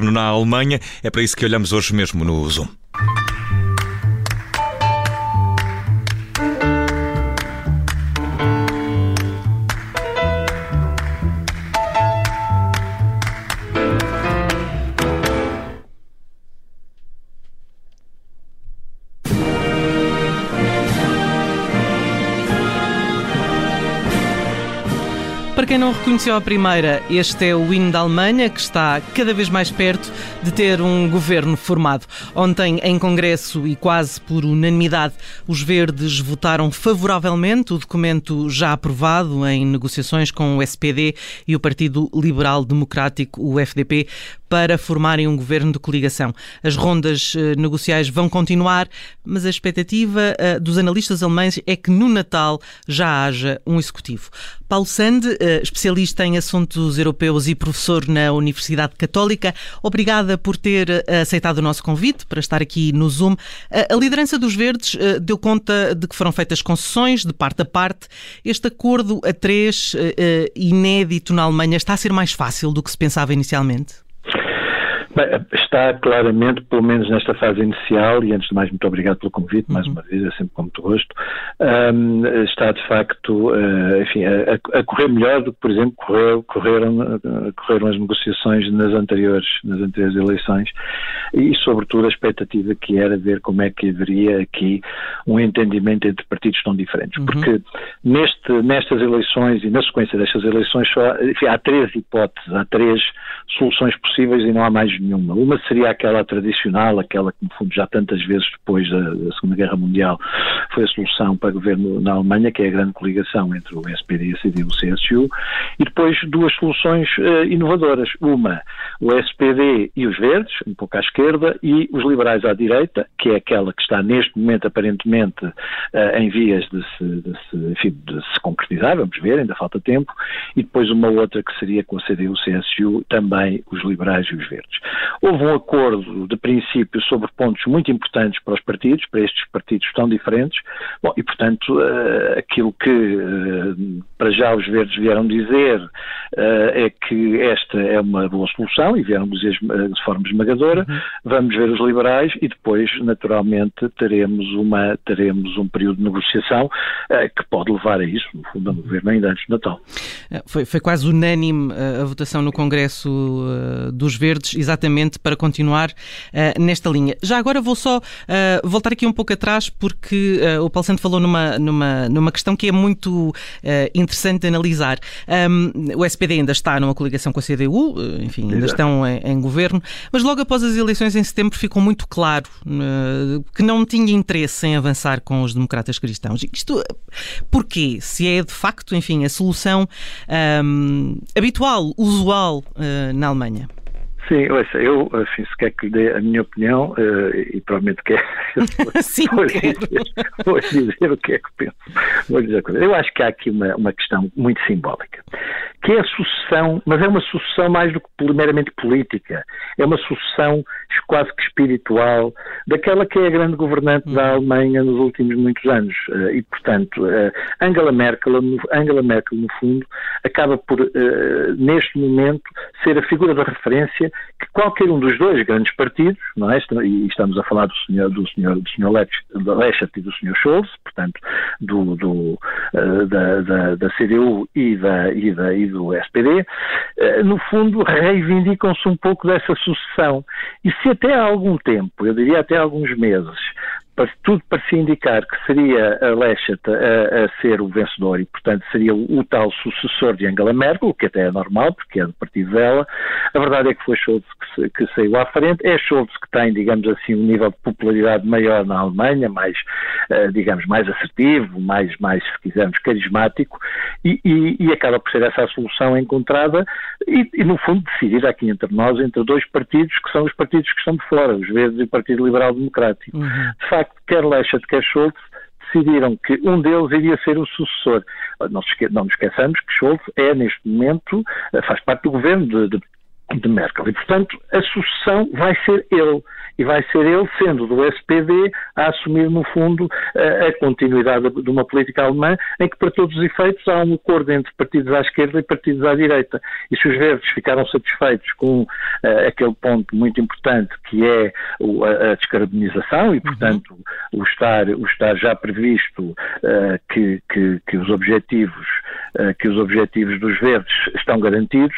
na Alemanha. É para isso que olhamos hoje mesmo no Zoom. Quem não reconheceu a primeira, este é o hino da Alemanha, que está cada vez mais perto de ter um governo formado. Ontem, em Congresso e quase por unanimidade, os verdes votaram favoravelmente o documento já aprovado em negociações com o SPD e o Partido Liberal Democrático, o FDP, para formarem um governo de coligação. As rondas eh, negociais vão continuar, mas a expectativa eh, dos analistas alemães é que no Natal já haja um executivo. Paulo Sande, eh, especialista em assuntos europeus e professor na Universidade Católica, obrigada por ter aceitado o nosso convite para estar aqui no Zoom. A liderança dos Verdes deu conta de que foram feitas concessões de parte a parte. Este acordo a três, inédito na Alemanha, está a ser mais fácil do que se pensava inicialmente? Bem, está claramente, pelo menos nesta fase inicial, e antes de mais, muito obrigado pelo convite, mais uhum. uma vez, é sempre com muito gosto, um, está de facto uh, enfim, a, a, correr melhor do que, por exemplo, correu, correram, uh, correram as negociações nas anteriores, nas anteriores eleições, e sobretudo a expectativa que era ver como é que haveria aqui um entendimento entre partidos tão diferentes. Uhum. Porque neste, nestas eleições e na sequência destas eleições só, enfim, há três hipóteses, há três soluções possíveis e não há mais nenhuma. Uma seria aquela tradicional, aquela que, no fundo, já tantas vezes depois da, da Segunda Guerra Mundial foi a solução para o governo na Alemanha, que é a grande coligação entre o SPD, a e o CSU, e depois duas soluções uh, inovadoras. Uma, o SPD e os Verdes, um pouco à esquerda, e os liberais à direita, que é aquela que está neste momento, aparentemente, uh, em vias de se, de, se, enfim, de se concretizar, vamos ver, ainda falta tempo, e depois uma outra que seria com a CDU e o CSU, também os liberais e os verdes. Houve um acordo de princípio sobre pontos muito importantes para os partidos, para estes partidos tão diferentes, Bom, e portanto uh, aquilo que uh, para já os verdes vieram dizer uh, é que esta é uma boa solução e vieram dizer de forma esmagadora, uhum. vamos ver os liberais e depois naturalmente teremos, uma, teremos um período de negociação que pode levar a isso, no fundo, a governo ainda antes do Natal. Foi, foi quase unânime a votação no Congresso dos Verdes, exatamente exatamente para continuar uh, nesta linha. Já agora vou só uh, voltar aqui um pouco atrás, porque uh, o Paulo Santo falou numa, numa, numa questão que é muito interessante de analisar. Um, o SPD ainda está numa coligação com a CDU, enfim, ainda Exato. estão em, em, governo, mas logo após as eleições em setembro ficou muito claro que não tinha interesse em avançar com os democratas cristãos. Isto porquê? Se é de facto, enfim, a solução um, habitual, usual na Alemanha? Sim, ouça, eu, assim, se quer que lhe dê a minha opinião, uh, e provavelmente quer, Sim, vou, dizer, vou dizer o que é que penso. Vou dizer Eu acho que há aqui uma, uma questão muito simbólica, que é a sucessão, mas é uma sucessão mais do que meramente política, é uma sucessão quase que espiritual daquela que é a grande governante da uhum. Alemanha nos últimos muitos anos. Uh, e, portanto, uh, Angela Merkel, Angela Merkel, no fundo, acaba por, neste momento, ser a figura da referência que qualquer um dos dois grandes partidos, não é? e estamos a falar do senhor, do senhor, do senhor Lechert e do senhor Scholz, portanto, do, do da, da, da, CDU e, da, e, da, e do SPD, eh, no fundo reivindicam-se um pouco dessa sucessão. E se até há algum tempo, eu diria até há alguns meses, tudo parecia indicar que seria a Lechert a, a, ser o vencedor e, portanto, seria o, tal sucessor de Angela Merkel, o que até é normal, porque é do partido dela. A verdade é que foi Scholz que, que, saiu à frente. É Scholz que tem, digamos assim, um nível de popularidade maior na Alemanha, mais, uh, digamos, mais assertivo, mais, mais, se quisermos, carismático, e, e, e acaba por ser essa a solução encontrada e, e, no fundo, decidir aqui entre nós, entre dois partidos que são os partidos que estão de fora, os Verdes e o Partido Liberal Democrático. Uhum. De facto, quer Lechert, quer Schultz, decidiram que um deles iria ser o sucessor. Não, nos esqueçamos que Schultz é, neste momento, faz parte do governo de, de de Merkel. E, portanto, a sucessão vai ser ele. E vai ser ele, sendo do SPD, a assumir, no fundo, a continuidade de uma política alemã em que, para todos os efeitos, há um acordo entre partidos à esquerda e partidos à direita. E se os verdes ficaram satisfeitos com uh, aquele ponto muito importante que é o, a, a, descarbonização e, portanto, uhum. o, estar, o estar já previsto uh, que, que, que, os objetivos, uh, que os objetivos dos verdes estão garantidos,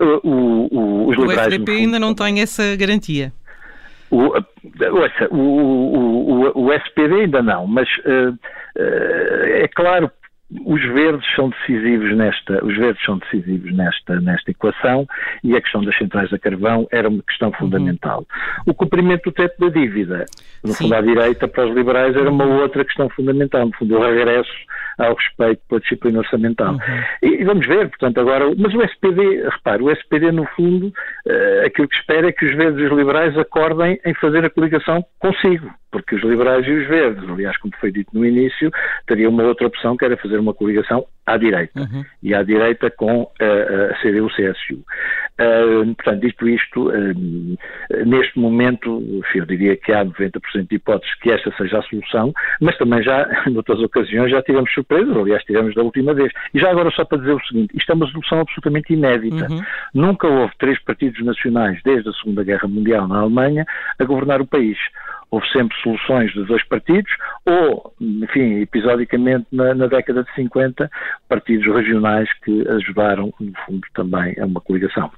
o, o, os liberais. O FDP ainda não tem essa garantia. O, ouça, o, o, o, SPD ainda não, mas uh, uh, é claro os verdes são decisivos nesta, os verdes são decisivos nesta, nesta equação e a questão das centrais a carvão era uma questão uhum. fundamental. Uhum. O cumprimento do teto da dívida, no Sim. fundo à direita, para os liberais, era uma outra questão fundamental, no fundo o regresso ao respeito pela disciplina orçamental. Uhum. E, e, vamos ver, portanto, agora, mas o SPD, repare, o SPD no fundo, uh, aquilo que espera é que os verdes e os liberais acordem em fazer a coligação consigo porque os liberais e os verdes, aliás, como foi dito no início, teriam uma outra opção que era fazer uma coligação à direita, uhum. e à direita com uh, a CDU-CSU. Uh, portanto, dito isto, uh, neste momento, eu diria que há 90% de hipóteses que esta seja a solução, mas também já, noutras ocasiões, já tivemos surpresas, aliás, tivemos da última vez. E já agora, só para dizer o seguinte, isto é uma solução absolutamente inédita. Uhum. Nunca houve três partidos nacionais, desde a Segunda Guerra Mundial na Alemanha, a governar o país houve sempre soluções de dois partidos, ou, enfim, episodicamente na, na, década de 50, partidos regionais que ajudaram, no fundo, também a uma coligação.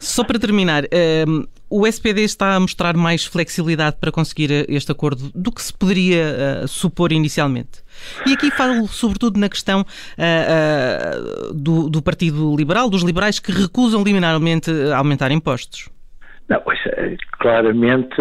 Só para terminar, um, ehm, o SPD está a mostrar mais flexibilidade para conseguir eh, este acordo do que se poderia uh, supor inicialmente. E aqui falo sobretudo na questão uh, uh, do, do Partido Liberal, dos liberais que recusam liminarmente aumentar impostos. Não, pois, claramente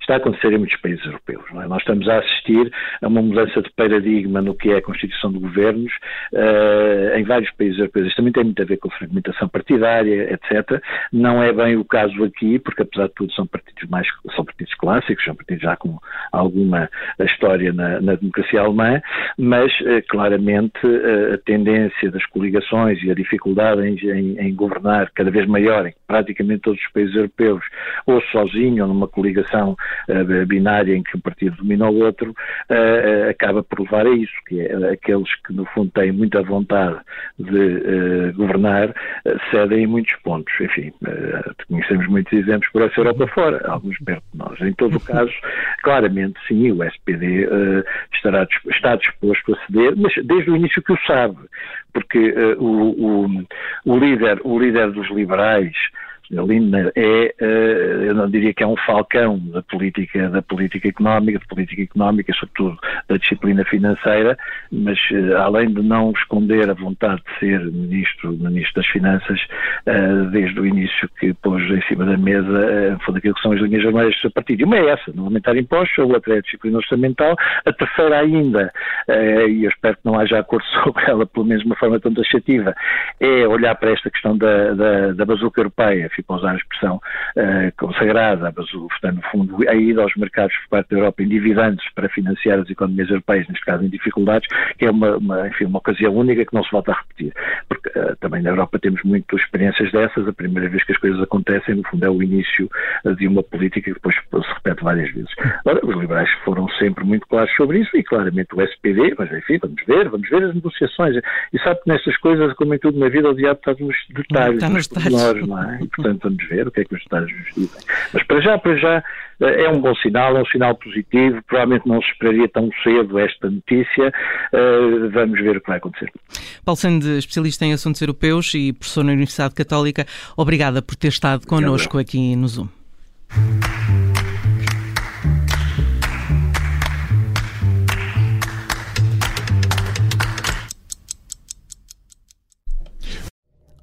está a acontecer em muitos países europeus. É? Nós estamos a assistir a uma mudança de paradigma no que é a constituição de governos uh, em vários países europeus. Isto também tem muito a ver com a fragmentação partidária, etc. Não é bem o caso aqui, porque apesar de tudo são partidos mais são partidos clássicos, são partidos já com alguma história na, na democracia alemã, mas uh, claramente uh, a tendência das coligações e a dificuldade em, em, em governar cada vez maior em praticamente todos os países europeus, ou sozinho ou numa coligação uh, binária em que um partido domina o outro, uh, acaba por levar a isso, que é aqueles que no fundo têm muita vontade de governar, cedem em muitos pontos. Enfim, conhecemos muitos exemplos por essa Europa fora, alguns perto de nós. Em todo o caso, claramente sim, o SPD estará, está disposto a ceder, mas desde o início que o sabe, porque o, o, o, líder, o líder dos liberais, Lindner é, eh, eu não diria que é um falcão da política, da política económica, de política económica, sobretudo da disciplina financeira, mas eh, além de não esconder a vontade de ser ministro, ministro das Finanças, eh, desde o início que pôs em cima da mesa, foi daquilo que são as linhas vermelhas do seu partido. Uma é essa, não aumentar impostos, a outra é a disciplina orçamental, a terceira ainda, e eu espero que não haja acordo sobre ela, pelo menos de uma forma tão taxativa, é olhar para esta questão da, da, da bazuca europeia, para usar a expressão uh, consagrada, mas o, portanto, no fundo, a ida aos mercados por parte da Europa endividando-se para financiar as economias europeias, neste caso em dificuldades, que é uma, uma, enfim, uma ocasião única que não se volta a repetir. Porque uh, também na Europa temos muitas experiências dessas, a primeira vez que as coisas acontecem, no fundo, é o início uh, de uma política que depois se repete várias vezes. Ora, os liberais foram sempre muito claros sobre isso e claramente o SPD, mas enfim, vamos ver, vamos ver as negociações. E sabe que nestas coisas, como em tudo na vida, o diabo está nos detalhes, está nos detalhes. não é? Portanto, vamos ver o que é que os Estados dizem. Mas para já, para já, é um bom sinal, é um sinal positivo. Provavelmente não se esperaria tão cedo esta notícia. Uh, vamos ver o que vai acontecer. Paulo Sande, especialista em assuntos europeus e professor na Universidade Católica, obrigada por ter estado connosco aqui no Zoom.